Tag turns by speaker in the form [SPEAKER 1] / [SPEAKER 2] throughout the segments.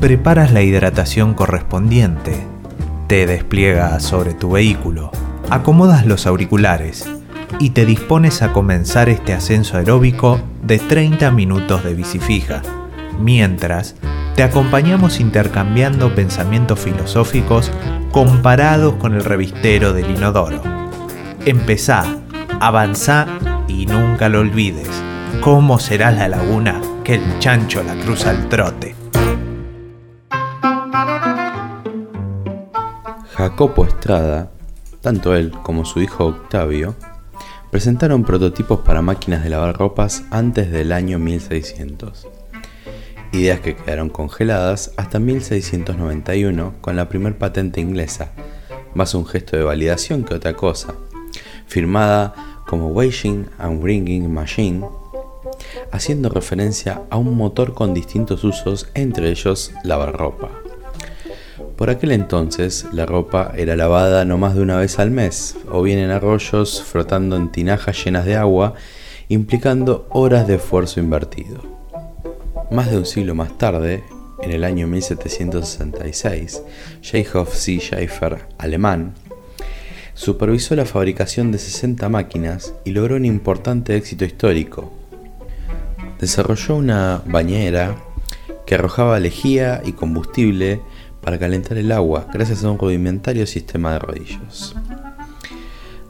[SPEAKER 1] preparas la hidratación correspondiente, te despliegas sobre tu vehículo, acomodas los auriculares y te dispones a comenzar este ascenso aeróbico de 30 minutos de bici fija, mientras te acompañamos intercambiando pensamientos filosóficos comparados con el revistero del inodoro. Empezá, avanzá y nunca lo olvides. ¿Cómo será la laguna que el chancho la cruza al trote?
[SPEAKER 2] Jacopo Estrada, tanto él como su hijo Octavio, presentaron prototipos para máquinas de lavar ropas antes del año 1600. Ideas que quedaron congeladas hasta 1691 con la primer patente inglesa, más un gesto de validación que otra cosa, firmada como Washing and Wringing Machine, haciendo referencia a un motor con distintos usos, entre ellos lavar ropa. Por aquel entonces, la ropa era lavada no más de una vez al mes, o bien en arroyos frotando en tinajas llenas de agua, implicando horas de esfuerzo invertido. Más de un siglo más tarde, en el año 1766, Jacob C. Schaeffer, alemán, supervisó la fabricación de 60 máquinas y logró un importante éxito histórico. Desarrolló una bañera que arrojaba lejía y combustible para calentar el agua gracias a un rudimentario sistema de rodillos.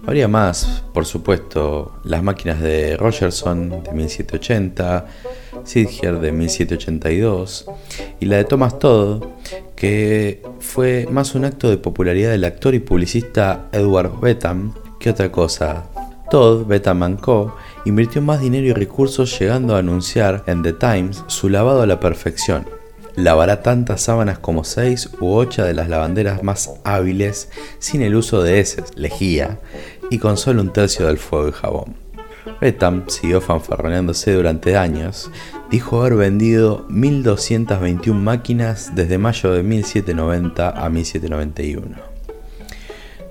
[SPEAKER 2] Habría más, por supuesto, las máquinas de Rogerson de 1780, Sidger de 1782 y la de Thomas Todd, que fue más un acto de popularidad del actor y publicista Edward Betham que otra cosa. Todd, Betham Co. invirtió más dinero y recursos llegando a anunciar en The Times su lavado a la perfección, lavará tantas sábanas como seis u ocho de las lavanderas más hábiles sin el uso de heces, lejía, y con solo un tercio del fuego y jabón. Betham siguió fanfarroneándose durante años, dijo haber vendido 1.221 máquinas desde mayo de 1790 a 1791.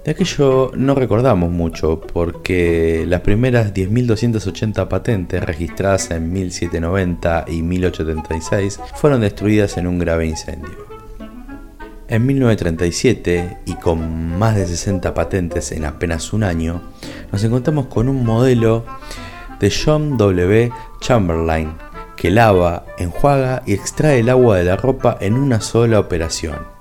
[SPEAKER 2] De aquello no recordamos mucho porque las primeras 10.280 patentes registradas en 1790 y 1836 fueron destruidas en un grave incendio. En 1937, y con más de 60 patentes en apenas un año, nos encontramos con un modelo de John W. Chamberlain que lava, enjuaga y extrae el agua de la ropa en una sola operación.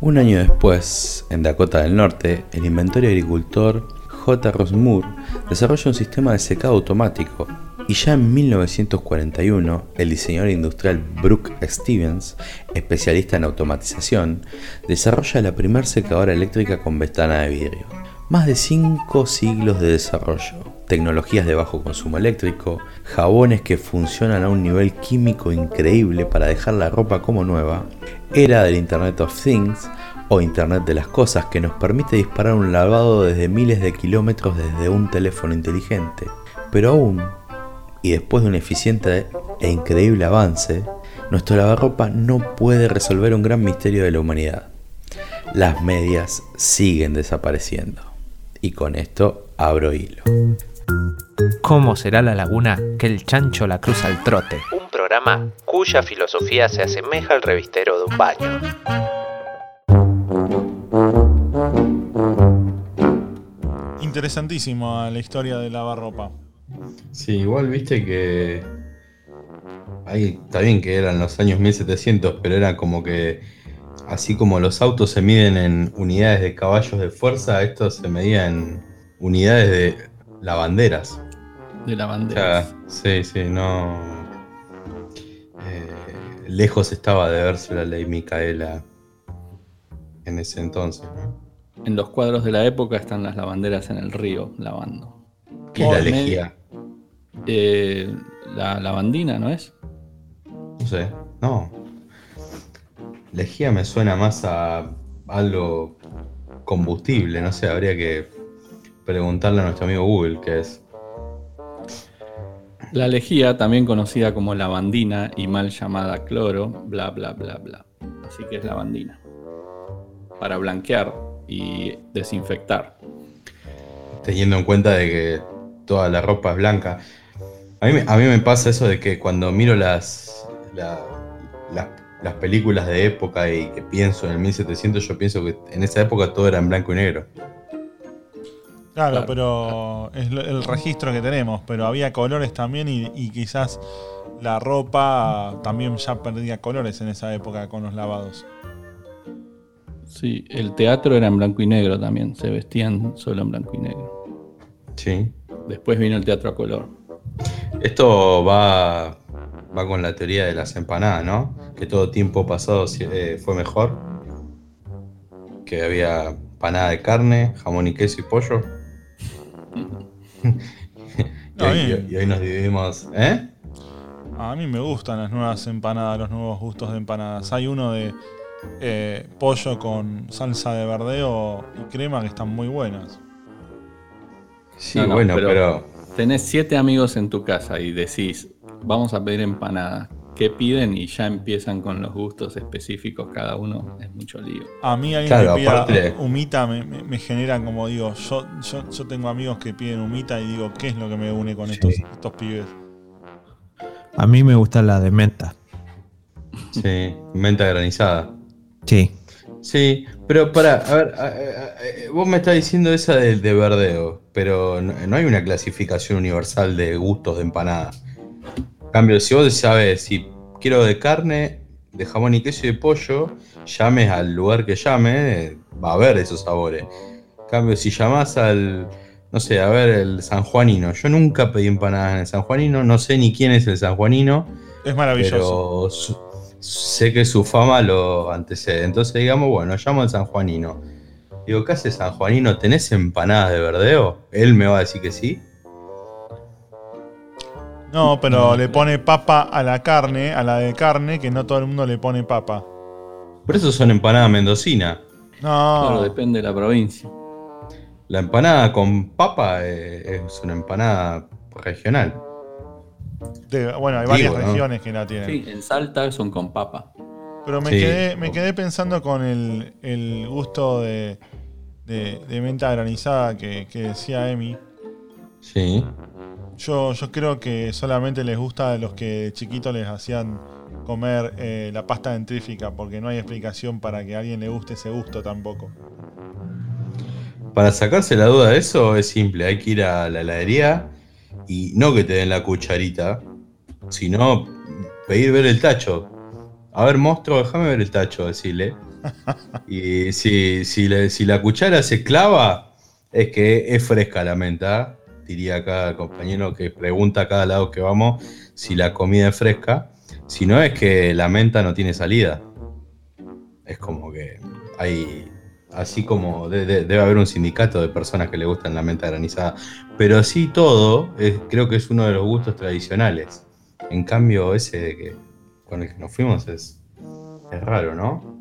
[SPEAKER 2] Un año después, en Dakota del Norte, el inventor y agricultor J. Ross Moore desarrolla un sistema de secado automático y ya en 1941 el diseñador industrial Brooke Stevens, especialista en automatización, desarrolla la primera secadora eléctrica con ventana de vidrio. Más de 5 siglos de desarrollo, tecnologías de bajo consumo eléctrico, jabones que funcionan a un nivel químico increíble para dejar la ropa como nueva, era del Internet of Things o Internet de las Cosas que nos permite disparar un lavado desde miles de kilómetros desde un teléfono inteligente. Pero aún, y después de un eficiente e increíble avance, nuestro lavarropa no puede resolver un gran misterio de la humanidad. Las medias siguen desapareciendo. Y con esto abro hilo.
[SPEAKER 1] ¿Cómo será la laguna que el chancho la cruza al trote?
[SPEAKER 3] Un programa cuya filosofía se asemeja al revistero de un baño.
[SPEAKER 4] Interesantísimo la historia de lavarropa.
[SPEAKER 5] Sí, igual viste que. Ahí está bien que eran los años 1700, pero era como que. Así como los autos se miden en unidades de caballos de fuerza, esto se medía en unidades de lavanderas.
[SPEAKER 6] De lavanderas.
[SPEAKER 5] sí, sí, no. Eh, lejos estaba de verse la ley Micaela en ese entonces.
[SPEAKER 6] En los cuadros de la época están las lavanderas en el río lavando.
[SPEAKER 5] ¿Qué es la lejía?
[SPEAKER 6] Eh, la lavandina, ¿no es?
[SPEAKER 5] No sé, no. Lejía me suena más a algo combustible, no sé, habría que preguntarle a nuestro amigo Google qué es.
[SPEAKER 6] La lejía, también conocida como lavandina y mal llamada cloro, bla bla bla bla. Así que es lavandina. Para blanquear y desinfectar.
[SPEAKER 5] Teniendo en cuenta de que toda la ropa es blanca. A mí, a mí me pasa eso de que cuando miro las, las, las películas de época y que pienso en el 1700, yo pienso que en esa época todo era en blanco y negro.
[SPEAKER 4] Claro,
[SPEAKER 6] Claro.
[SPEAKER 4] pero es el registro que tenemos, pero había colores también y, y quizás la ropa también ya perdía colores en esa época con los lavados.
[SPEAKER 6] Sí, el teatro era en blanco y negro también, se vestían solo en blanco y negro.
[SPEAKER 5] Sí.
[SPEAKER 6] Después vino el teatro a color.
[SPEAKER 5] Esto va, va con la teoría de las empanadas, ¿no? Que todo tiempo pasado eh, fue mejor. Que había empanada de carne, jamón y queso y pollo. Y, hoy,
[SPEAKER 4] bien.
[SPEAKER 5] y hoy nos dividimos. ¿Eh?
[SPEAKER 4] A mí me gustan las nuevas empanadas, los nuevos gustos de empanadas. Hay uno de eh, pollo con salsa de verdeo y crema que están muy buenas.
[SPEAKER 5] Sí,
[SPEAKER 6] No, no,
[SPEAKER 5] bueno,
[SPEAKER 6] pero-
[SPEAKER 5] pero,
[SPEAKER 6] Tenés siete amigos en tu casa y decís, vamos a pedir empanada. ¿Qué piden? Y ya empiezan con los gustos específicos cada uno. Es mucho lío.
[SPEAKER 4] A mí alguien
[SPEAKER 5] Claro,
[SPEAKER 4] que pida
[SPEAKER 5] aparte-
[SPEAKER 4] humita me, me- me genera como digo, yo, yo, yo tengo amigos que piden humita y digo, ¿qué es lo que me une con
[SPEAKER 5] Sí.
[SPEAKER 4] estos, estos pibes?
[SPEAKER 1] A mí me gusta la de menta.
[SPEAKER 5] sí, menta granizada.
[SPEAKER 1] Sí.
[SPEAKER 5] Sí, pero para, a ver, a- a- a- vos me estás diciendo esa de, de verdeo, pero no, no hay una clasificación universal de gustos de empanada. Cambio, si vos sabes si quiero de carne, de jamón y queso y de pollo, llames al lugar que llame, va a haber esos sabores. Cambio, si llamás al, no sé, a ver, el sanjuanino, yo nunca pedí empanadas en el sanjuanino, no sé ni quién es el sanjuanino.
[SPEAKER 4] Es maravilloso.
[SPEAKER 5] Pero su- sé que su fama lo antecede. Entonces digamos, bueno, llamo al sanjuanino. Digo, ¿qué hace sanjuanino? ¿Tenés empanadas de verdeo? Él me va a decir que sí.
[SPEAKER 4] No, pero le pone papa a la carne, a la de carne, que no todo el mundo le pone papa.
[SPEAKER 5] Por eso son empanadas mendocinas.
[SPEAKER 4] No,
[SPEAKER 6] Claro, depende de la provincia.
[SPEAKER 5] La empanada con papa eh, es una empanada regional.
[SPEAKER 4] de- bueno, hay varias
[SPEAKER 5] Digo, ¿no?
[SPEAKER 4] regiones que la tienen.
[SPEAKER 6] Sí, en Salta son con papa.
[SPEAKER 4] Pero me,
[SPEAKER 5] Sí.
[SPEAKER 4] quedé, me quedé pensando con el, el gusto de, de- de menta granizada que, que decía Emi.
[SPEAKER 5] Sí.
[SPEAKER 4] Yo, yo creo que solamente les gusta a los que de chiquito les hacían comer eh, la pasta dentrífica, porque no hay explicación para que a alguien le guste ese gusto tampoco.
[SPEAKER 5] Para sacarse la duda de eso es simple, hay que ir a la heladería y no que te den la cucharita, sino pedir ver el tacho. A ver, monstruo, déjame ver el tacho, decirle. Y si, si, le- si la cuchara se clava, es que es fresca la menta. Diría acá el compañero que pregunta a cada lado que vamos si la comida es fresca. Si no, es que la menta no tiene salida. Es como que hay. Así como de- de- debe haber un sindicato de personas que le gustan la menta granizada. Pero así todo, es- creo que es uno de los gustos tradicionales. En cambio, ese de que, con el que nos fuimos es, es raro, ¿no?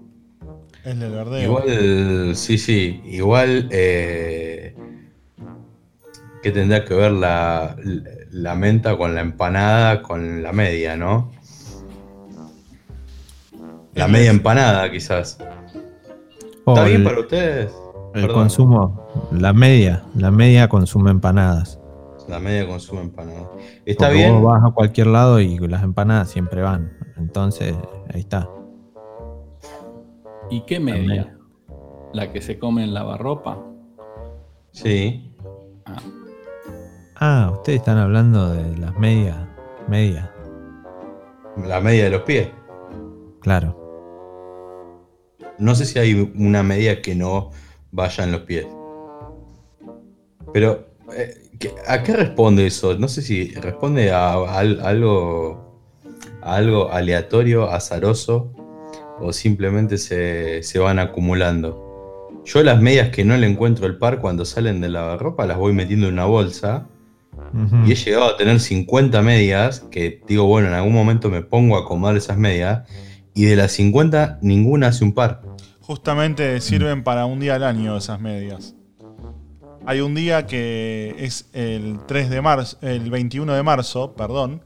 [SPEAKER 4] Es del verdeo.
[SPEAKER 5] Igual, sí, sí, igual eh, que tendrá que ver la, la menta con la empanada, con la media, ¿no? La
[SPEAKER 4] Es
[SPEAKER 5] media empanada, quizás.
[SPEAKER 1] O
[SPEAKER 5] ¿Está bien
[SPEAKER 1] el,
[SPEAKER 5] para ustedes?
[SPEAKER 1] el
[SPEAKER 5] Perdón.
[SPEAKER 1] consumo, la media, la media consume empanadas.
[SPEAKER 5] La media consume empanada. ¿Está
[SPEAKER 1] Porque
[SPEAKER 5] bien?
[SPEAKER 1] vos vas a cualquier lado y las empanadas siempre van. Entonces, ahí está.
[SPEAKER 6] ¿Y qué media? ¿La que se come en lavarropa?
[SPEAKER 5] Sí.
[SPEAKER 6] Ah,
[SPEAKER 1] Ah, ustedes están hablando de las medias. Media,
[SPEAKER 5] La media de los pies.
[SPEAKER 1] claro.
[SPEAKER 5] No sé si hay una media que no vaya en los pies. Pero, eh, ¿qué- ¿a qué responde eso? No sé si responde a, al- algo, a algo aleatorio, azaroso, o simplemente se, se van acumulando. Yo las medias que no le encuentro el par cuando salen de lavarropa las voy metiendo en una bolsa Y he llegado a tener 50 medias que digo, bueno, en algún momento me pongo a acomodar esas medias y de las 50 ninguna hace un par.
[SPEAKER 4] Justamente sirven para un día al año esas medias. Hay un día que es el 3 de marzo, el 21 de marzo, perdón,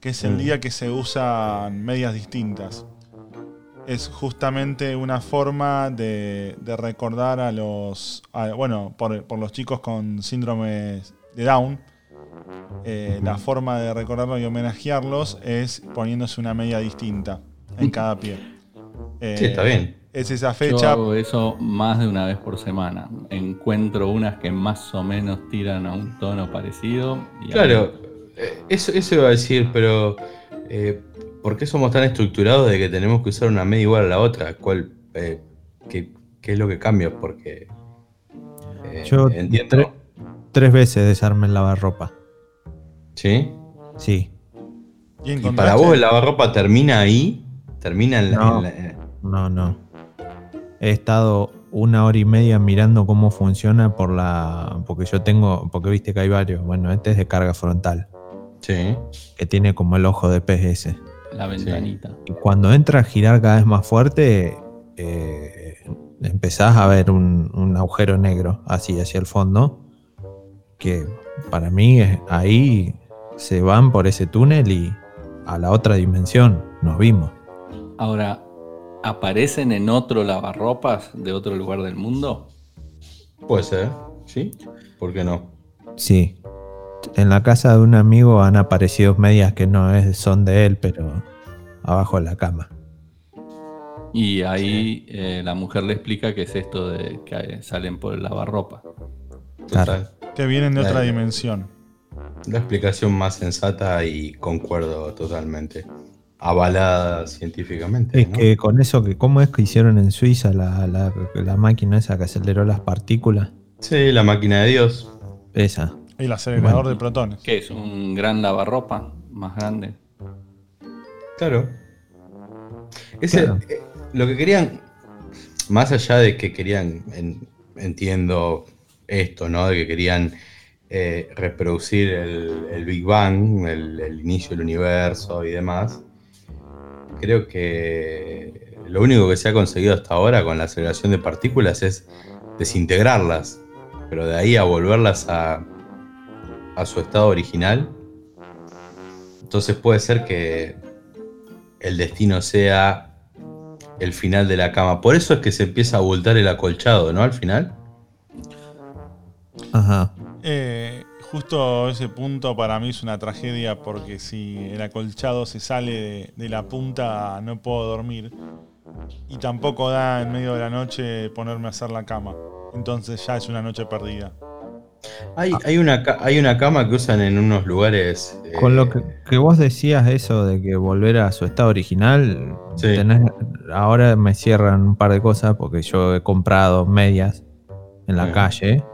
[SPEAKER 4] que es el
[SPEAKER 5] Mm.
[SPEAKER 4] día que se usan medias distintas. Es justamente una forma de, de recordar a los, a- bueno, por, por los chicos con síndrome de Down. Eh, la forma de recordarlos y homenajearlos es poniéndose una media distinta. en cada pie. Eh,
[SPEAKER 5] Sí, está bien.
[SPEAKER 4] Es esa
[SPEAKER 6] Yo
[SPEAKER 4] fecha.
[SPEAKER 6] hago eso más de una vez por semana. Encuentro unas que más o menos tiran a un tono parecido. y
[SPEAKER 5] Claro, eh, eso, eso iba a decir, pero eh, ¿por qué somos tan estructurados de que tenemos que usar una media igual a la otra? ¿Cuál, eh, qué, qué es lo que cambia? Porque eh,
[SPEAKER 1] Yo
[SPEAKER 5] entiendo.
[SPEAKER 1] tre- tres veces desarmé el lavarropa.
[SPEAKER 5] ¿Sí?
[SPEAKER 1] Sí.
[SPEAKER 4] Y,
[SPEAKER 5] ¿Y
[SPEAKER 4] encontraste-
[SPEAKER 5] para vos el lavarropa termina ahí? ¿Termina en la.?
[SPEAKER 1] No.
[SPEAKER 5] en la-
[SPEAKER 1] No, no. He estado una hora y media mirando cómo funciona por la. Porque yo tengo. Porque viste que hay varios. Bueno, este es de carga frontal.
[SPEAKER 5] Sí.
[SPEAKER 1] Que tiene como el ojo de pez ese.
[SPEAKER 6] La ventanita.
[SPEAKER 1] Y cuando entra a girar cada vez más fuerte. eh, empezás a ver un, un agujero negro así hacia el fondo. Que para mí es- ahí se van por ese túnel y a la otra dimensión nos vimos.
[SPEAKER 6] Ahora, ¿aparecen en otro lavarropas de otro lugar del mundo?
[SPEAKER 5] Puede ser. ¿Sí? ¿Por qué no?
[SPEAKER 1] Sí. En la casa de un amigo han aparecido medias que no es, son de él, pero abajo de la cama.
[SPEAKER 6] Y ahí eh, la mujer le explica que es esto de que salen por el lavarropa.
[SPEAKER 5] Total.
[SPEAKER 4] que vienen de otra dimensión.
[SPEAKER 5] La explicación más sensata y concuerdo totalmente. Avalada científicamente.
[SPEAKER 1] Es
[SPEAKER 5] ¿no?
[SPEAKER 1] que con eso, que ¿cómo es que hicieron en Suiza la, la- la máquina esa que aceleró las partículas?
[SPEAKER 5] Sí, la máquina de Dios.
[SPEAKER 1] Esa.
[SPEAKER 4] El acelerador
[SPEAKER 1] Bueno.
[SPEAKER 4] de protones.
[SPEAKER 6] ¿Qué es? ¿Un gran lavarropa más grande?
[SPEAKER 5] Claro. Ese,
[SPEAKER 1] Claro.
[SPEAKER 5] eh, lo que querían, más allá de que querían, en- entiendo esto, ¿no? De que querían eh, reproducir el, Big Bang, el, inicio del universo y demás, creo que lo único que se ha conseguido hasta ahora con la aceleración de partículas es desintegrarlas, pero de ahí a volverlas a, a su estado original. Entonces puede ser que el destino sea el final de la cama. Por eso es que se empieza a abultar el acolchado, ¿no? Al final.
[SPEAKER 1] Ajá.
[SPEAKER 4] Eh, justo ese punto para mí es una tragedia porque si el acolchado se sale de, de la punta no puedo dormir y tampoco da en medio de la noche ponerme a hacer la cama. Entonces ya es una noche perdida.
[SPEAKER 5] Hay, hay, una, ca- hay una cama que usan en unos lugares. eh,
[SPEAKER 1] Con lo que, que vos decías eso de que volver a su estado original,
[SPEAKER 5] Sí.
[SPEAKER 1] tenés- ahora me cierran un par de cosas porque yo he comprado medias en la
[SPEAKER 5] Sí.
[SPEAKER 1] calle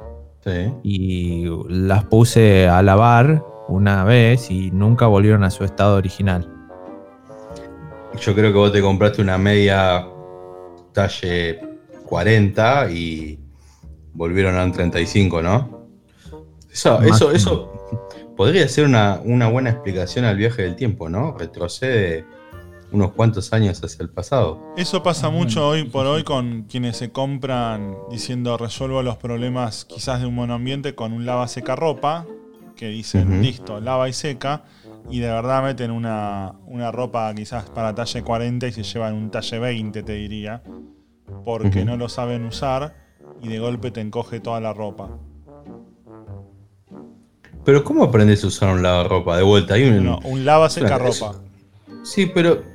[SPEAKER 5] sí.
[SPEAKER 1] y las puse a lavar una vez y nunca volvieron a su estado original.
[SPEAKER 5] Yo creo que vos te compraste una media talle 40 y volvieron a un 35, ¿no? Eso,
[SPEAKER 1] Más
[SPEAKER 5] eso, eso podría ser una, una buena explicación al viaje del tiempo, ¿no? Retrocede unos cuantos años hacia el pasado.
[SPEAKER 4] Eso pasa mucho hoy por hoy con quienes se compran diciendo resuelvo los problemas quizás de un monoambiente con un lava seca ropa, que dicen listo, lava y seca, y de verdad meten una, una ropa quizás para talle 40 y se llevan un talle 20, te diría, porque no lo saben usar y de golpe te encoge toda la ropa.
[SPEAKER 5] Pero ¿cómo aprendes a usar un lavarropa? De vuelta, hay un...
[SPEAKER 4] No, un lava seca ropa.
[SPEAKER 5] Sí, pero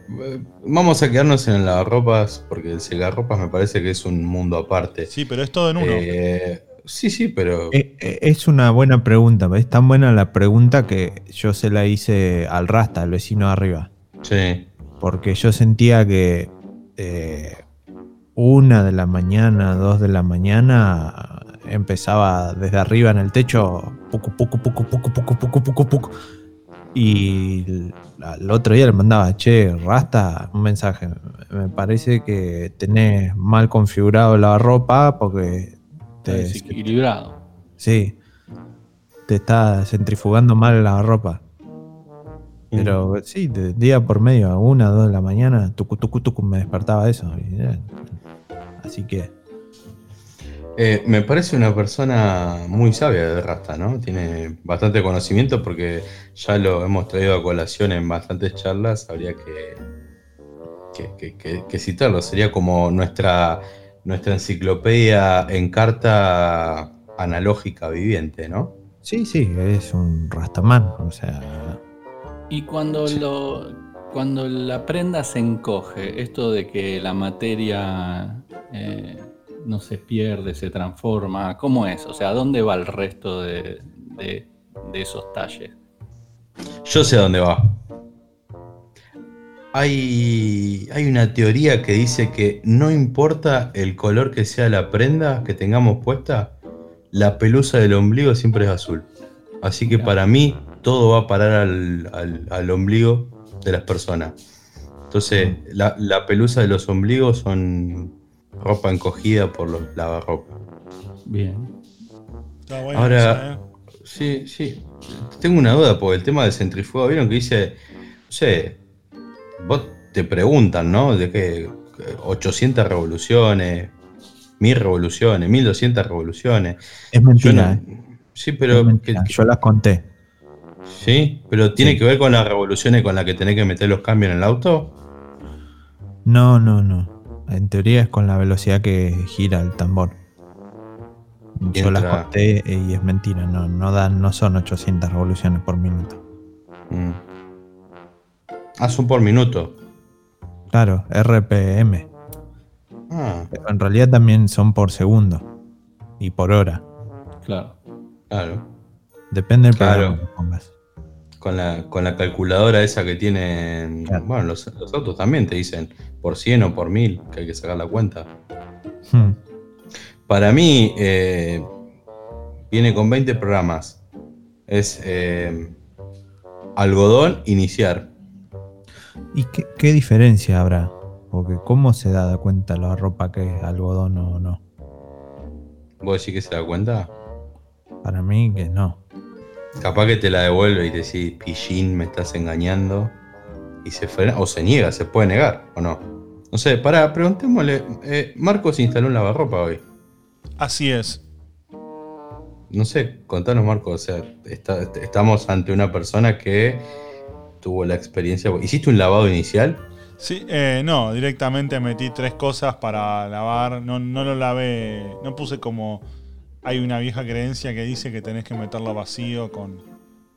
[SPEAKER 5] vamos a quedarnos en el lavarropas porque el secarropas me parece que es un mundo aparte.
[SPEAKER 4] Sí, pero es todo en uno.
[SPEAKER 5] Eh, sí, sí, pero...
[SPEAKER 1] Eh, eh, Es una buena pregunta, es tan buena la pregunta que yo se la hice al Rasta, al vecino de arriba.
[SPEAKER 5] Sí.
[SPEAKER 1] porque yo sentía que eh, una de la mañana, dos de la mañana, empezaba desde arriba en el techo, poco, poco, poco, poco, poco, poco, poco, poco. Y l- al otro día le mandaba, che, Rasta, un mensaje. Me parece que tenés mal configurado la ropa porque te,
[SPEAKER 6] desequilibrado.
[SPEAKER 1] sí, te está centrifugando mal la ropa. Pero sí, de día por medio, a una, dos de la mañana, tucu, tucu, tucu, me despertaba eso. así que,
[SPEAKER 5] Eh, me parece una persona muy sabia de Rasta, ¿no? Tiene bastante conocimiento porque ya lo hemos traído a colación en bastantes charlas. Habría que, que, que- que- que citarlo. Sería como nuestra, nuestra enciclopedia en carta analógica viviente, ¿no?
[SPEAKER 1] sí, sí, es un rastamán. O sea,
[SPEAKER 6] Y cuando lo cuando la prenda se encoge, esto de que la materia eh, no se pierde, se transforma, ¿cómo es? O sea, ¿dónde va el resto de, de- de esos talles?
[SPEAKER 5] Yo sé a dónde va. Hay, hay una teoría que dice que no importa el color que sea la prenda que tengamos puesta, la pelusa del ombligo siempre es azul. Así que para mí todo va a parar al, al- al ombligo de las personas. Entonces, la, la pelusa de los ombligos son ropa encogida por los lavarropas.
[SPEAKER 6] Bien.
[SPEAKER 4] Está bueno
[SPEAKER 5] Ahora-
[SPEAKER 4] ¿eh?
[SPEAKER 5] Sí, sí. Tengo una duda porque el tema del centrifugo, ¿vieron que dice, no sé, vos te preguntan, ¿no? De qué 800 revoluciones, 1000 revoluciones, 1200 revoluciones.
[SPEAKER 1] Es
[SPEAKER 5] Yo
[SPEAKER 1] mentira,
[SPEAKER 5] no-
[SPEAKER 1] ¿eh?
[SPEAKER 5] sí, pero
[SPEAKER 1] mentira,
[SPEAKER 5] que-
[SPEAKER 1] Yo las conté.
[SPEAKER 5] sí, pero tiene
[SPEAKER 1] Sí.
[SPEAKER 5] que ver con las revoluciones con las que tenés que meter los cambios en el auto.
[SPEAKER 1] No, no, no. En teoría es con la velocidad que gira el tambor. Yo las conté y es mentira. No, no, dan, no son 800 revoluciones por minuto.
[SPEAKER 5] Mm. Ah, son por minuto.
[SPEAKER 1] Claro, RPM.
[SPEAKER 5] Ah,
[SPEAKER 1] Pero en realidad también son por segundo. Y por hora.
[SPEAKER 6] Claro.
[SPEAKER 5] claro.
[SPEAKER 1] Depende del
[SPEAKER 5] Claro.
[SPEAKER 1] programa que pongas.
[SPEAKER 5] Con la, con la calculadora esa que tienen.
[SPEAKER 1] Claro.
[SPEAKER 5] Bueno, los, los autos también te dicen por 100 o por 1000, que hay que sacar la cuenta.
[SPEAKER 1] Hmm.
[SPEAKER 5] Para mí, eh, viene con 20 programas. Es eh, algodón, iniciar.
[SPEAKER 1] ¿Y qué, qué diferencia habrá? Porque ¿cómo se da cuenta la ropa que es algodón o no?
[SPEAKER 5] ¿Vos decís que se da cuenta?
[SPEAKER 1] Para mí que no.
[SPEAKER 5] Capaz que te la devuelve y te decís, pillín, me estás engañando. Y se frena, o se niega, se puede negar, o no. No sé, pará, preguntémosle. eh, Marcos instaló un lavarropa hoy.
[SPEAKER 4] Así es.
[SPEAKER 5] No sé, contanos, Marcos. O sea, está- estamos ante una persona que tuvo la experiencia. ¿Hiciste un lavado inicial?
[SPEAKER 4] Sí, eh, no, directamente metí tres cosas para lavar. No, no lo lavé. No puse como. Hay una vieja creencia que dice que tenés que meterlo vacío con,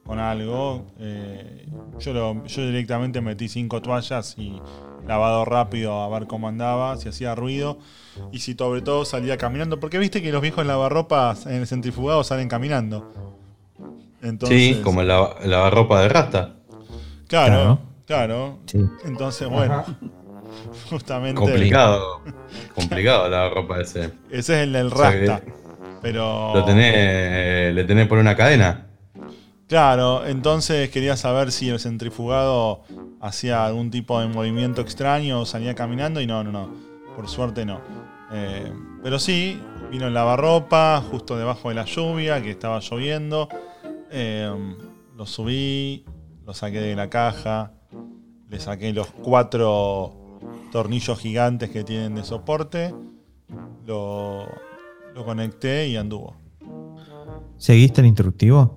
[SPEAKER 4] con algo. Eh, yo, lo- yo directamente metí cinco toallas y lavado rápido a ver cómo andaba, si hacía ruido y si sobre todo salía caminando. Porque viste que los viejos lavarropas en el centrifugado salen caminando. Entonces,
[SPEAKER 5] sí, como el lavarropa de rasta.
[SPEAKER 4] Claro,
[SPEAKER 1] Claro.
[SPEAKER 4] claro.
[SPEAKER 1] Sí.
[SPEAKER 4] Entonces, bueno, justamente.
[SPEAKER 5] Complicado. complicado la ropa ese.
[SPEAKER 4] Ese es el del
[SPEAKER 5] O sea que
[SPEAKER 4] Rasta. Pero.
[SPEAKER 5] Lo tenés, le tenés por una cadena.
[SPEAKER 4] Claro, entonces quería saber si el centrifugado hacía algún tipo de movimiento extraño o salía caminando y no, no, no. Por suerte no. Eh, pero sí, vino el lavarropa justo debajo de la lluvia, que estaba lloviendo. Eh, lo subí, lo saqué de la caja, le saqué los cuatro tornillos gigantes que tienen de soporte, lo, lo conecté y anduvo.
[SPEAKER 1] ¿Seguiste el instructivo?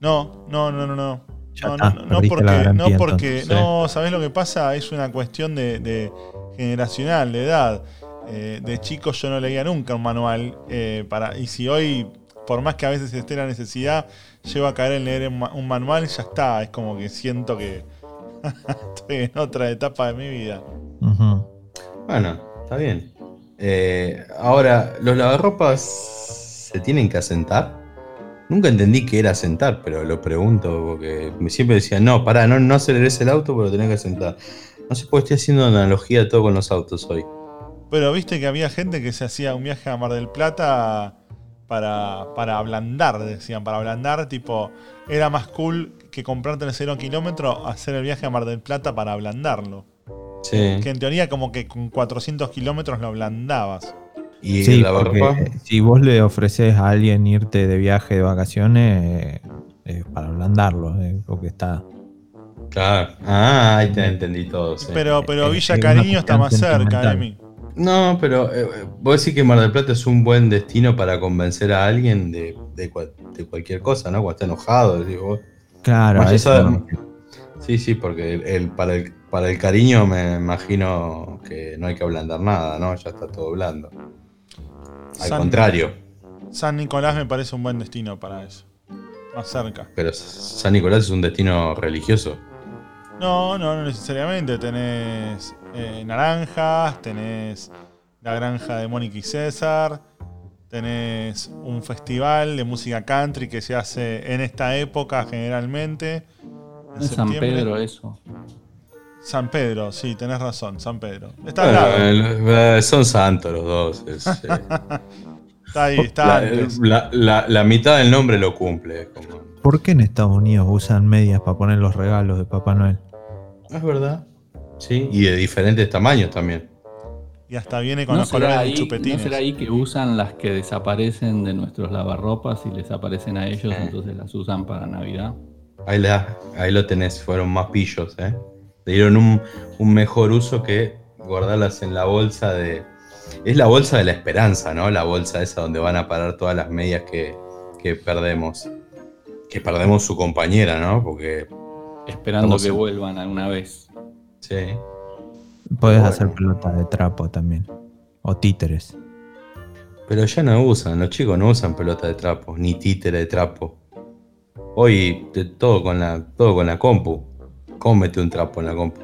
[SPEAKER 4] No, no, no, no, no. No, no, no, no porque, no porque, no, ¿sabés lo que pasa? Es una cuestión de, de generacional, de edad. Eh, de chico yo no leía nunca un manual. eh, para, y si hoy, por más que a veces esté la necesidad, llego a caer en leer un ma- un manual, ya está. Es como que siento que estoy en otra etapa de mi vida.
[SPEAKER 5] Bueno, está bien. Eh, ahora, ¿los lavarropas se tienen que asentar? Nunca entendí qué era asentar, pero lo pregunto porque siempre decían, no, pará, no, no aceleres el auto, pero tenés que asentar. No sé por qué estoy haciendo analogía de todo con los autos hoy.
[SPEAKER 4] Pero viste que había gente que se hacía un viaje a Mar del Plata para, para ablandar, decían, para ablandar, tipo, era más cool que comprarte el cero kilómetro, hacer el viaje a Mar del Plata para ablandarlo.
[SPEAKER 5] Sí.
[SPEAKER 4] Que en teoría como que con 400 kilómetros lo ablandabas.
[SPEAKER 5] ¿Y
[SPEAKER 1] Sí,
[SPEAKER 5] lavarropa?
[SPEAKER 1] si vos le ofreces a alguien irte de viaje de vacaciones, eh, eh, para ablandarlo, eh, porque está.
[SPEAKER 5] Claro. Ah, ahí te entendí todo. sí.
[SPEAKER 4] Pero, pero
[SPEAKER 1] Eh,
[SPEAKER 4] Villa Cariño está más cerca de mí.
[SPEAKER 5] No, pero eh, vos decís que Mar del Plata es un buen destino para convencer a alguien de, de cual- de cualquier cosa, ¿no? Cuando está enojado, decís vos.
[SPEAKER 1] Claro, a eso.
[SPEAKER 5] Sí, sí, porque el, el- para, el, para el cariño me imagino que no hay que ablandar nada, ¿no? Ya está todo blando. Al
[SPEAKER 4] San-
[SPEAKER 5] contrario,
[SPEAKER 4] San Nicolás me parece un buen destino para eso. Más cerca.
[SPEAKER 5] pero San Nicolás es un destino religioso.
[SPEAKER 4] No, no, no necesariamente. Tenés eh, naranjas, tenés la granja de Mónica y César, tenés un festival de música country que se hace en esta época generalmente. en
[SPEAKER 6] No es San. Pedro eso.
[SPEAKER 4] San Pedro, sí, tenés razón, San Pedro. Está.
[SPEAKER 5] Bueno, eh, son santos los dos. es, eh,
[SPEAKER 4] Está ahí, está
[SPEAKER 5] la,
[SPEAKER 4] antes.
[SPEAKER 5] la- la- la mitad del nombre lo cumple. como-
[SPEAKER 1] ¿Por qué en Estados Unidos usan medias para poner los regalos de Papá Noel?
[SPEAKER 5] Es verdad. Sí, y de diferentes tamaños también.
[SPEAKER 4] Y hasta viene con
[SPEAKER 6] ¿No
[SPEAKER 4] los colores de
[SPEAKER 6] ahí, ¿No
[SPEAKER 4] chupetines.
[SPEAKER 6] será ahí que usan las que desaparecen de nuestros lavarropas y les aparecen a ellos,
[SPEAKER 5] Eh.
[SPEAKER 6] entonces las usan para Navidad?
[SPEAKER 5] Ahí, la- ahí lo tenés, fueron más pillos, ¿eh? Le dieron un, un mejor uso que guardarlas en la bolsa de... Es la bolsa de la esperanza, ¿no? La bolsa esa donde van a parar todas las medias que, que perdemos. Que perdemos su compañera, ¿no? Porque,
[SPEAKER 6] Esperando que
[SPEAKER 5] en-
[SPEAKER 6] vuelvan alguna vez.
[SPEAKER 5] sí.
[SPEAKER 1] Podés
[SPEAKER 5] Bueno.
[SPEAKER 1] hacer pelotas de trapo también. O títeres.
[SPEAKER 5] Pero ya no usan, los chicos no usan pelota de trapo, ni títere de trapo. Hoy todo con la, todo con la compu. ¿Cómo mete un trapo en la compu?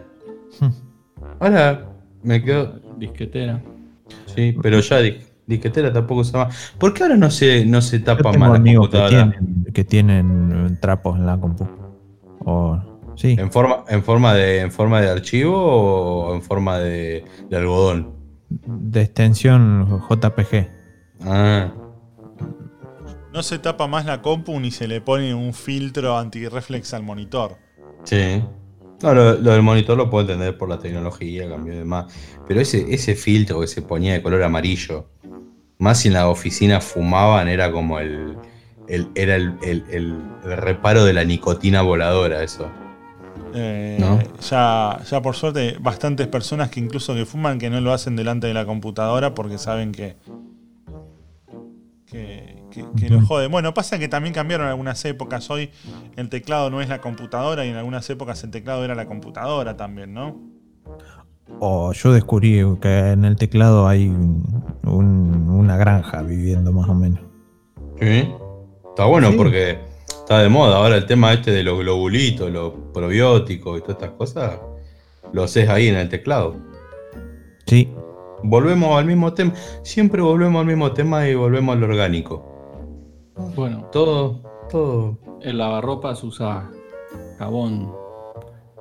[SPEAKER 5] Ahora me quedo.
[SPEAKER 6] Disquetera.
[SPEAKER 5] Sí, pero ya di- disquetera tampoco se llama. ¿Por qué ahora no se, no se tapa más la
[SPEAKER 1] amigos que
[SPEAKER 5] computadora?
[SPEAKER 1] tienen, que tienen eh, trapos en la compu. O, sí,
[SPEAKER 5] ¿En forma, en, forma de, ¿En forma de archivo o en forma de, de algodón?
[SPEAKER 1] de extensión JPG.
[SPEAKER 5] Ah,
[SPEAKER 4] No se tapa más la compu ni se le pone un filtro antirreflex al monitor.
[SPEAKER 5] sí. No, lo, lo del monitor lo puedo entender por la tecnología, cambió de más. Pero ese, ese filtro que se ponía de color amarillo, más si en la oficina fumaban, era como el. el- era el, el- el- el reparo de la nicotina voladora, eso.
[SPEAKER 4] Eh,
[SPEAKER 5] ¿No?
[SPEAKER 4] ya, ya por suerte, bastantes personas que incluso que fuman que no lo hacen delante de la computadora porque saben que. Que, que- lo jode. Bueno, pasa que también cambiaron algunas épocas. Hoy el teclado no es la computadora y en algunas épocas el teclado era la computadora también, ¿no?
[SPEAKER 1] O yo descubrí que en el teclado hay un- un- una granja viviendo más o menos.
[SPEAKER 5] Sí. Está bueno
[SPEAKER 1] Sí.
[SPEAKER 5] porque está de moda ahora el tema este de los globulitos, los probióticos y todas estas cosas. Lo haces ahí en el teclado.
[SPEAKER 1] Sí,
[SPEAKER 5] Volvemos al mismo tema. Siempre volvemos al mismo tema y volvemos al orgánico.
[SPEAKER 6] Bueno,
[SPEAKER 5] Todo, todo.
[SPEAKER 6] el lavarropas usa jabón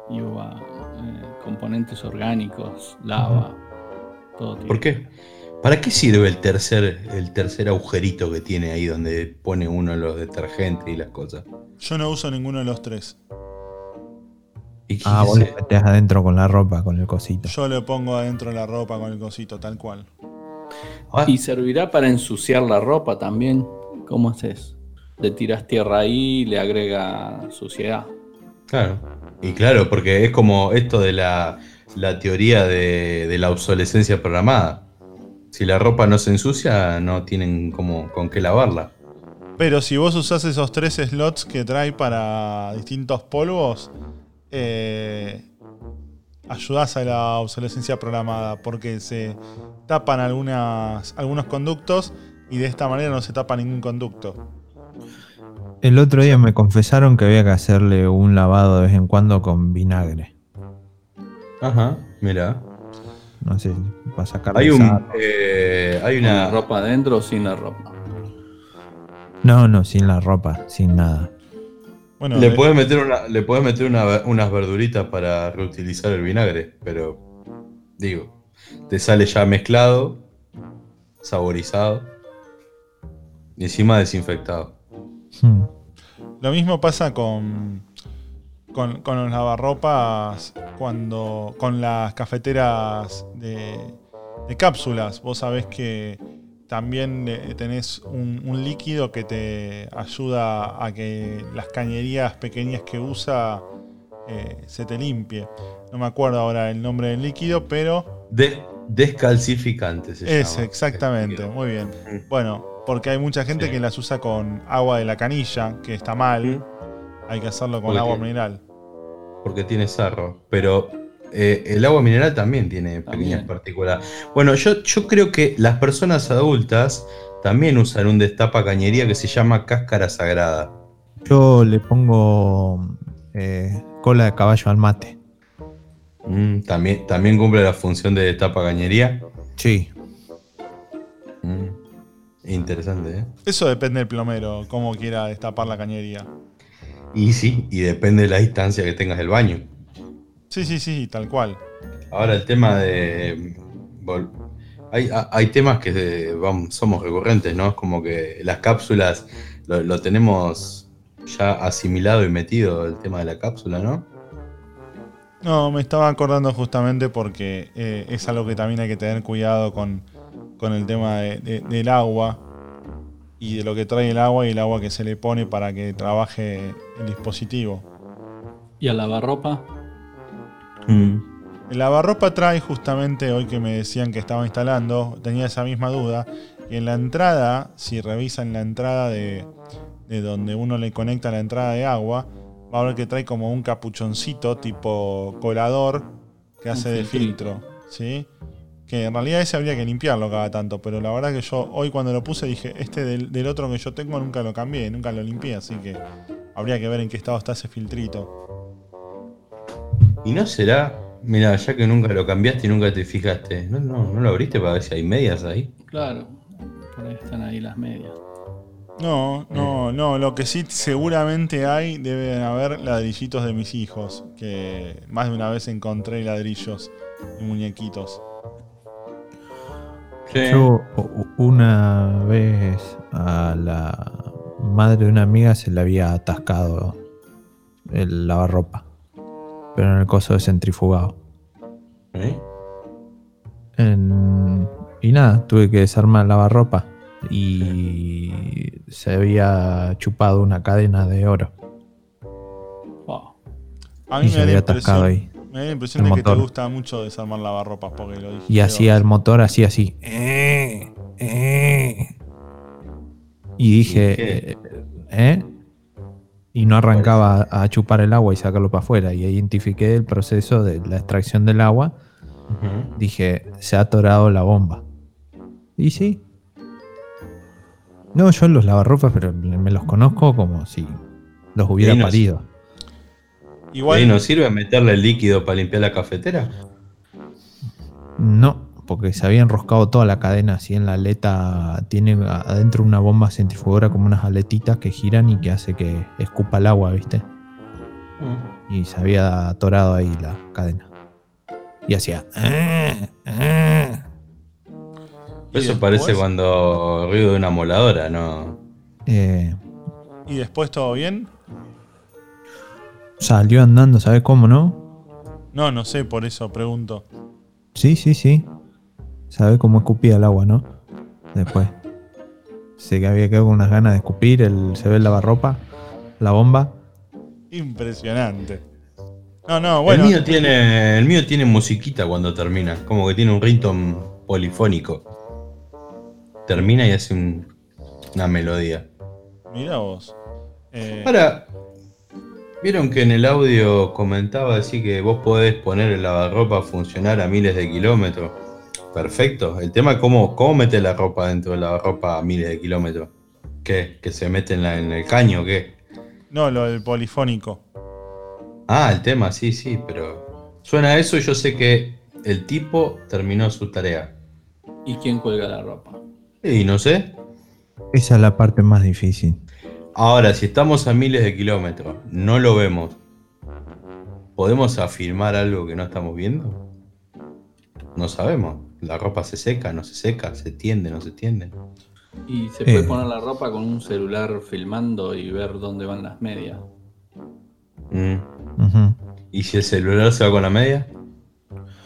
[SPEAKER 6] y uva, eh, componentes orgánicos, lava, todo tipo.
[SPEAKER 5] ¿Por qué? ¿Para qué sirve el tercer, el tercer agujerito que tiene ahí donde pone uno los detergentes y las cosas?
[SPEAKER 4] Yo no uso ninguno de los tres.
[SPEAKER 5] ¿Y qué
[SPEAKER 1] ah, vos le metés adentro con la ropa, con el cosito.
[SPEAKER 4] Yo le pongo adentro la ropa con el cosito, tal cual.
[SPEAKER 5] Ah,
[SPEAKER 6] ¿Y servirá para ensuciar la ropa también? ¿Cómo haces? Le tiras tierra ahí, le agrega suciedad.
[SPEAKER 5] Claro. Y claro, porque es como esto de la, la teoría de, de la obsolescencia programada. Si la ropa no se ensucia, no tienen como con qué lavarla.
[SPEAKER 4] Pero si vos usás esos tres slots que trae para distintos polvos, eh, ayudás a la obsolescencia programada porque se tapan algunas, algunos conductos y de esta manera no se tapa ningún conducto.
[SPEAKER 1] El otro día me confesaron que había que hacerle un lavado de vez en cuando con vinagre.
[SPEAKER 5] Ajá, mira.
[SPEAKER 1] No sé, para sacar
[SPEAKER 5] Hay un eh, hay
[SPEAKER 6] ¿Con la
[SPEAKER 5] una
[SPEAKER 6] ropa adentro o sin la ropa?
[SPEAKER 1] No, no, sin la ropa, sin nada.
[SPEAKER 4] Bueno,
[SPEAKER 5] le
[SPEAKER 4] de-
[SPEAKER 5] puedes meter una le puedes meter una- unas verduritas para reutilizar el vinagre, pero digo, te sale ya mezclado, saborizado y encima desinfectado.
[SPEAKER 1] Hmm.
[SPEAKER 4] Lo mismo pasa con, con, con los lavarropas cuando. con las cafeteras de, de cápsulas. Vos sabés que también tenés un, un líquido que te ayuda a que las cañerías pequeñas que usa eh, se te limpie. No me acuerdo ahora el nombre del líquido, pero
[SPEAKER 5] De- descalcificante se
[SPEAKER 4] es
[SPEAKER 5] llama.
[SPEAKER 4] exactamente, muy bien. Bueno, porque hay mucha gente
[SPEAKER 5] Sí.
[SPEAKER 4] que las usa con agua de la canilla, que está mal.
[SPEAKER 5] Mm.
[SPEAKER 4] Hay que hacerlo con
[SPEAKER 5] Porque
[SPEAKER 4] agua
[SPEAKER 5] tiene-
[SPEAKER 4] mineral.
[SPEAKER 5] porque tiene sarro. Pero eh, el agua mineral también tiene pequeñas
[SPEAKER 6] También.
[SPEAKER 5] particularidades. Bueno, yo, yo creo que las personas adultas también usan un destapa cañería que se llama cáscara sagrada.
[SPEAKER 1] Yo le pongo eh, cola de caballo al mate.
[SPEAKER 5] Mm, también, también cumple la función de tapa cañería.
[SPEAKER 1] Sí.
[SPEAKER 5] Interesante, ¿eh?
[SPEAKER 4] Eso depende del plomero, cómo quiera destapar la cañería.
[SPEAKER 5] Y sí, y depende de la distancia que tengas del baño.
[SPEAKER 4] Sí, sí, sí, tal cual.
[SPEAKER 5] Ahora el tema de... Hay, hay temas que de- vamos, somos recurrentes, ¿no? Es como que las cápsulas lo, lo tenemos ya asimilado y metido el tema de la cápsula, ¿no?
[SPEAKER 4] No, me estaba acordando justamente porque eh, es algo que también hay que tener cuidado con, con el tema de- de- del agua y de lo que trae el agua y el agua que se le pone para que trabaje el dispositivo.
[SPEAKER 6] ¿Y al lavarropa?
[SPEAKER 4] El lavarropa trae justamente hoy que me decían que estaba instalando, tenía esa misma duda, que en la entrada, si revisan la entrada de, de donde uno le conecta la entrada de agua, va a ver que trae como un capuchoncito tipo colador que
[SPEAKER 6] Un
[SPEAKER 4] hace de filtro, ¿sí? Que en realidad ese habría que limpiarlo cada tanto, pero la verdad que yo hoy cuando lo puse dije, este del, del otro que yo tengo nunca lo cambié, nunca lo limpié, así que habría que ver en qué estado está ese filtrito.
[SPEAKER 5] Y no será, mira, ya que nunca lo cambiaste y nunca te fijaste, ¿no, no, no lo abriste para ver si hay medias ahí?
[SPEAKER 6] Claro, por ahí están ahí las medias.
[SPEAKER 4] No, no, no. Lo que sí seguramente hay, deben haber ladrillitos de mis hijos. Que más de una vez encontré ladrillos y muñequitos.
[SPEAKER 5] Sí.
[SPEAKER 1] Yo una vez a la madre de una amiga se le había atascado el lavarropa. Pero en el coso de centrifugado.
[SPEAKER 5] ¿Eh?
[SPEAKER 1] En- y nada, tuve que desarmar el lavarropa. Y se había chupado una cadena de oro.
[SPEAKER 6] Wow.
[SPEAKER 4] A
[SPEAKER 1] Y
[SPEAKER 4] mí
[SPEAKER 1] se
[SPEAKER 4] me da,
[SPEAKER 1] había atascado ahí.
[SPEAKER 4] Me da la impresión de que te gusta mucho desarmar lavarropas porque lo dijiste.
[SPEAKER 1] Y hacía el motor así, así. Eh, eh. Y dije, eh, ¿eh? Y no arrancaba a, chupar el agua y sacarlo para afuera. Y identifiqué el proceso de la extracción del agua. Dije, se ha atorado la bomba. Y sí. No, yo los lavarropas, pero me los conozco como si los hubiera
[SPEAKER 5] no-
[SPEAKER 1] parido.
[SPEAKER 4] Igual,
[SPEAKER 5] ¿Ahí nos sirve meterle el líquido para limpiar la cafetera?
[SPEAKER 1] No, porque se había enroscado toda la cadena así en la aleta. Tiene adentro una bomba centrifugadora como unas aletitas que giran y que hace que escupa el agua, ¿viste? Y se había atorado ahí la cadena. Y hacía.
[SPEAKER 4] ¿Y
[SPEAKER 5] Eso parece cuando ruido de una moladora, ¿no?
[SPEAKER 1] Eh,
[SPEAKER 4] ¿Y después todo bien?
[SPEAKER 1] Salió andando, ¿sabes cómo no?
[SPEAKER 4] No, no sé, por eso pregunto.
[SPEAKER 1] Sí, sí, sí. ¿Sabes cómo escupía el agua, no? Después. Sé que había quedado con unas ganas de escupir. El, se ve el lavarropa, la bomba.
[SPEAKER 4] Impresionante. No, no, bueno.
[SPEAKER 5] el, mío tiene, el mío tiene musiquita cuando termina, como que tiene un ringtone polifónico. Termina y hace un- una melodía.
[SPEAKER 4] Mira vos. Eh,
[SPEAKER 5] Ahora, vieron que en el audio comentaba así que vos podés poner el lavarropa a funcionar a miles de kilómetros. Perfecto. El tema es cómo, cómo mete la ropa dentro del lavarropa a miles de kilómetros. ¿Qué? ¿Que se mete en, la- en el caño o qué?
[SPEAKER 4] no, lo del polifónico.
[SPEAKER 5] Ah, el tema, sí, sí, pero suena a eso y yo sé que el tipo terminó su tarea.
[SPEAKER 6] ¿Y quién cuelga la ropa?
[SPEAKER 5] Y no sé.
[SPEAKER 1] Esa es la parte más difícil.
[SPEAKER 5] Ahora, si estamos a miles de kilómetros, no lo vemos, ¿podemos afirmar algo que no estamos viendo? No sabemos. La ropa se seca, no se seca, se tiende, no se tiende.
[SPEAKER 6] Y se puede
[SPEAKER 1] Eh.
[SPEAKER 6] poner la ropa con un celular filmando y ver dónde van las medias.
[SPEAKER 5] Mm. ¿Y si el celular se va con la media?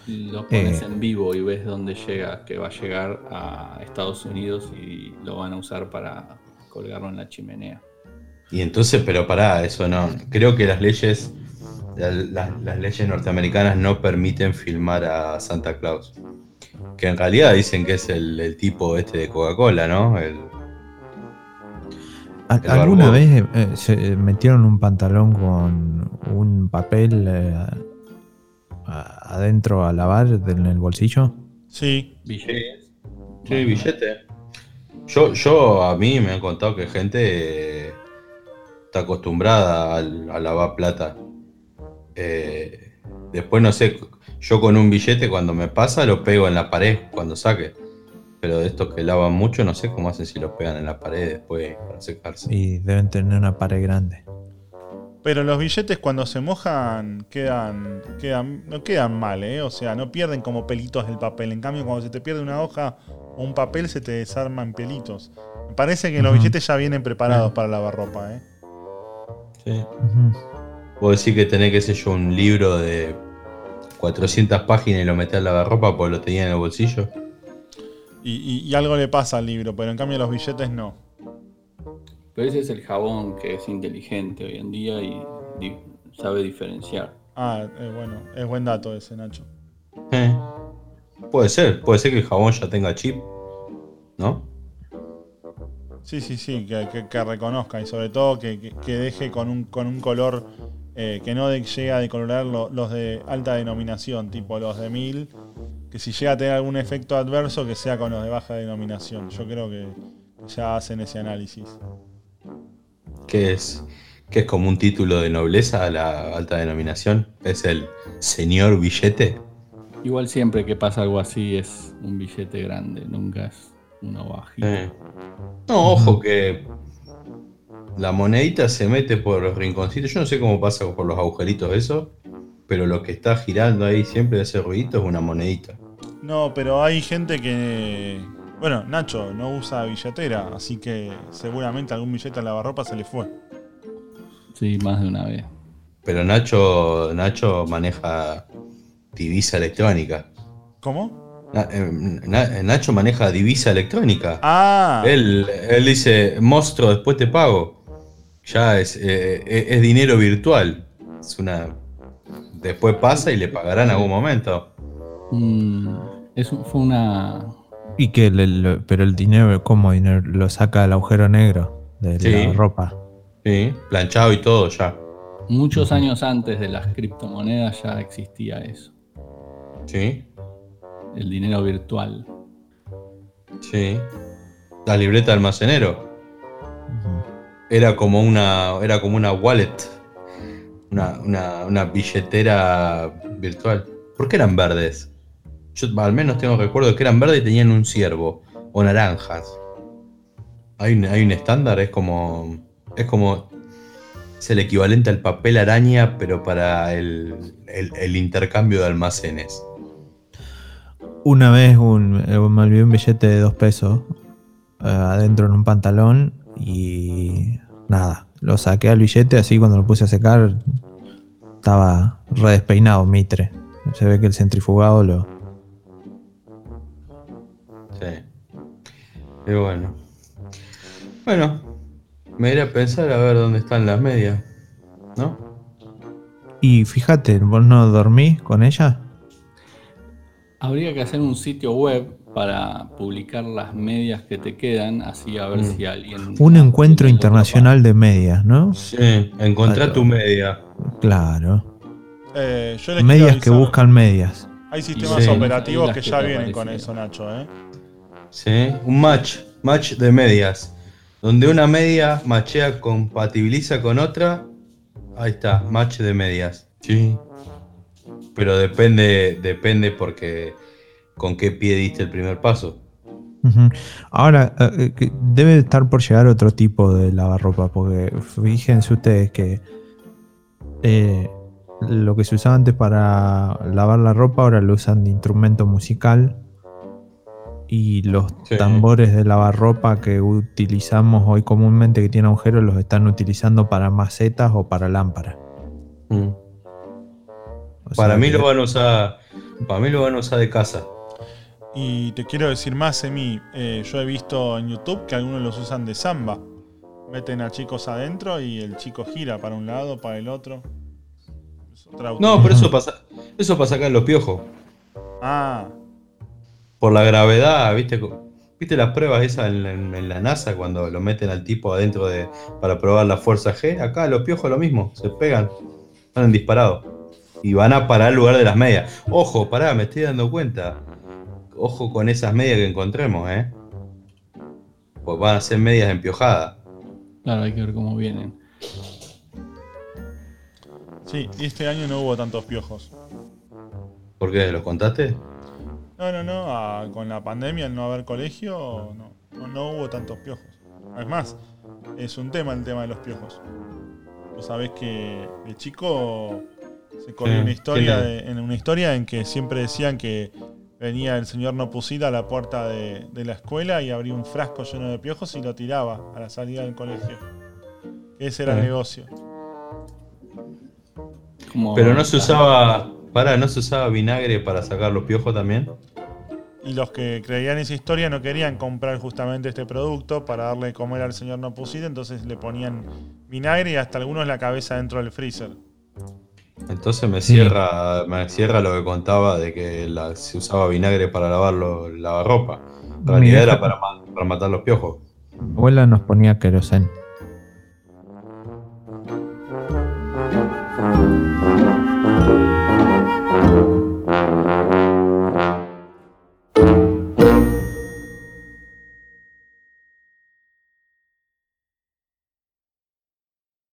[SPEAKER 6] Lo pones
[SPEAKER 1] Eh.
[SPEAKER 6] en vivo y ves dónde llega, que va a llegar a Estados Unidos y lo van a usar para colgarlo en la chimenea.
[SPEAKER 5] Y entonces, pero pará, eso no. Creo que las leyes, la- la- las leyes norteamericanas no permiten filmar a Santa Claus. Que en realidad dicen que es el, el tipo este de Coca-Cola, ¿no? El,
[SPEAKER 1] ¿Al-
[SPEAKER 5] El
[SPEAKER 1] ¿Alguna vez eh, se metieron un pantalón con un papel eh, a- adentro a lavar en el bolsillo?
[SPEAKER 4] Sí.
[SPEAKER 6] Billetes.
[SPEAKER 5] Sí, billete. Yo, yo, a mí me han contado que gente eh, está acostumbrada al- a, lavar plata. Eh, después no sé, Yo con un billete cuando me pasa lo pego en la pared cuando saque. Pero de estos que lavan mucho, no sé cómo hacen si los pegan en la pared después para secarse.
[SPEAKER 1] Y deben tener una pared grande.
[SPEAKER 4] Pero los billetes cuando se mojan quedan, quedan, no quedan mal, ¿eh? O sea, no pierden como pelitos del papel. En cambio, cuando se te pierde una hoja o un papel, se te desarman pelitos. Me parece que los billetes ya vienen preparados para lavar ropa, ¿eh?
[SPEAKER 5] Sí.
[SPEAKER 1] Ujú.
[SPEAKER 5] Puedo decir que tenés, qué sé yo, un libro de 400 páginas y lo metés la lavarropa porque lo tenía en el bolsillo.
[SPEAKER 4] Y, y- y algo le pasa al libro, pero en cambio los billetes no.
[SPEAKER 6] Pero ese es el jabón que es inteligente hoy en día y di- sabe diferenciar.
[SPEAKER 4] Ah, eh, bueno, es buen dato ese, Nacho.
[SPEAKER 5] Eh. Puede ser, puede ser que el jabón ya tenga chip, ¿no?
[SPEAKER 4] Sí, sí, sí, que, que- que reconozca y sobre todo que, que- que deje con un, con un color eh, que no de- llegue a decolorar lo- los de alta denominación, tipo los de 1000, que si llega a tener algún efecto adverso que sea con los de baja denominación. Yo creo que ya hacen ese análisis.
[SPEAKER 5] Que es, que es como un título de nobleza a la alta denominación. Es el señor billete.
[SPEAKER 6] Igual siempre que pasa algo así es un billete grande, nunca es uno bajito.
[SPEAKER 5] Eh. No, ojo que la monedita se mete por los rinconcitos. Yo no sé cómo pasa por los agujeritos eso, pero lo que está girando ahí siempre de ese ruidito es una monedita.
[SPEAKER 4] No, pero hay gente que... Bueno, Nacho no usa billetera, así que seguramente algún billete a lavarropa se le fue.
[SPEAKER 6] Sí, más de una vez.
[SPEAKER 5] Pero Nacho, Nacho maneja divisa electrónica.
[SPEAKER 4] ¿Cómo?
[SPEAKER 5] Eh, Na- Nacho maneja divisa electrónica.
[SPEAKER 4] Ah,
[SPEAKER 5] Él, él dice, monstruo, después te pago. Ya es, eh, eh, es dinero virtual. Es una. Después pasa y le pagarán en algún momento.
[SPEAKER 6] Mm, es un- fue una.
[SPEAKER 1] Y que le- pero el dinero, ¿cómo dinero? Lo saca del agujero negro de
[SPEAKER 5] Sí.
[SPEAKER 1] la ropa.
[SPEAKER 5] Sí, planchado y todo ya.
[SPEAKER 6] Muchos años antes de las criptomonedas ya existía eso.
[SPEAKER 5] Sí,
[SPEAKER 6] El dinero virtual.
[SPEAKER 5] sí. La libreta de almacenero. Era como una. Era como una wallet. Una, una- una billetera virtual. ¿Por qué eran verdes? Yo al menos tengo recuerdo que eran verdes y tenían un ciervo. O naranjas. Hay un, hay un estándar, es como. Es como. Es el equivalente al papel araña, pero para el, el- el intercambio de almacenes.
[SPEAKER 1] Una vez un, eh, me olvidé un billete de dos pesos eh, adentro en un pantalón y nada, lo saqué al billete así cuando lo puse a secar estaba redespeinado Mitre. Se ve que el centrifugado lo...
[SPEAKER 5] Sí. Y bueno. Bueno, me iré a pensar a ver dónde están las medias. ¿No?
[SPEAKER 1] Y fíjate, ¿vos no dormís con ella?
[SPEAKER 6] Habría que hacer un sitio web para publicar las medias que te quedan, así a ver
[SPEAKER 5] Mm.
[SPEAKER 6] si alguien.
[SPEAKER 1] Un encuentro internacional de medias, ¿no?
[SPEAKER 5] Sí, encontrá
[SPEAKER 1] Claro.
[SPEAKER 5] tu media.
[SPEAKER 1] Claro.
[SPEAKER 4] eh, yo les quiero
[SPEAKER 1] Medias que buscan medias.
[SPEAKER 4] Hay sistemas
[SPEAKER 5] Sí.
[SPEAKER 4] operativos que
[SPEAKER 6] que
[SPEAKER 4] ya vienen con eso, Nacho, ¿eh?
[SPEAKER 5] ¿Sí? Un match, match de medias. Donde una media machea, compatibiliza con otra. Ahí está, match de medias. Sí. Pero depende, depende porque con qué pie diste el primer paso.
[SPEAKER 1] Ahora, eh, eh, debe estar por llegar otro tipo de lavarropa, porque fíjense ustedes que eh, lo que se usaba antes para lavar la ropa ahora lo usan de instrumento musical y los
[SPEAKER 5] Sí.
[SPEAKER 1] tambores de lavarropa que utilizamos hoy comúnmente que tienen agujeros los están utilizando para macetas o para lámparas.
[SPEAKER 5] Mm.
[SPEAKER 1] O
[SPEAKER 5] Para
[SPEAKER 1] sea
[SPEAKER 5] mí
[SPEAKER 1] que-
[SPEAKER 5] lo van a usar. Para mí lo van a usar de casa.
[SPEAKER 4] Y te quiero decir más, Emi. eh, yo he visto en YouTube que algunos los usan de samba. Meten a chicos adentro y el chico gira para un lado, para el otro. Es otra
[SPEAKER 5] No, pero eso pasa. Eso para sacar los piojos.
[SPEAKER 4] Ah,
[SPEAKER 5] Por la gravedad, ¿viste? ¿Viste las pruebas esas en, en- en la NASA cuando lo meten al tipo adentro de. para probar la fuerza G? Acá los piojos lo mismo, se pegan. Están disparados. Y van a parar al lugar de las medias. Ojo, pará, me estoy dando cuenta. Ojo con esas medias que encontremos, ¿eh? Pues van a ser medias empiojadas.
[SPEAKER 6] Claro, hay que ver cómo vienen.
[SPEAKER 4] sí, y este año no hubo tantos piojos.
[SPEAKER 5] ¿Por qué? ¿Los contaste?
[SPEAKER 4] No, no, no. ah, con la pandemia, al no haber colegio, no, no, no hubo tantos piojos. Es más, es un tema el tema de los piojos. Vos sabés que de chico se corrió
[SPEAKER 5] Sí,
[SPEAKER 4] una historia, de- en una historia en que siempre decían que venía el señor Nopusita a la puerta de, de la escuela y abría un frasco lleno de piojos y lo tiraba a la salida del colegio. Ese era el negocio.
[SPEAKER 6] Como-
[SPEAKER 5] Pero no se usaba. Pará, ¿no se usaba vinagre para sacar los piojos también?
[SPEAKER 4] Y los que creían esa historia no querían comprar justamente este producto para darle comer al señor Nopusita, entonces le ponían vinagre y hasta algunos la cabeza dentro del freezer.
[SPEAKER 5] Entonces me
[SPEAKER 7] Sí.
[SPEAKER 5] cierra, me cierra lo que contaba de que la- se usaba vinagre para lavar los lavarropa. En realidad era para, para matar los piojos.
[SPEAKER 7] Mi abuela nos ponía querosén.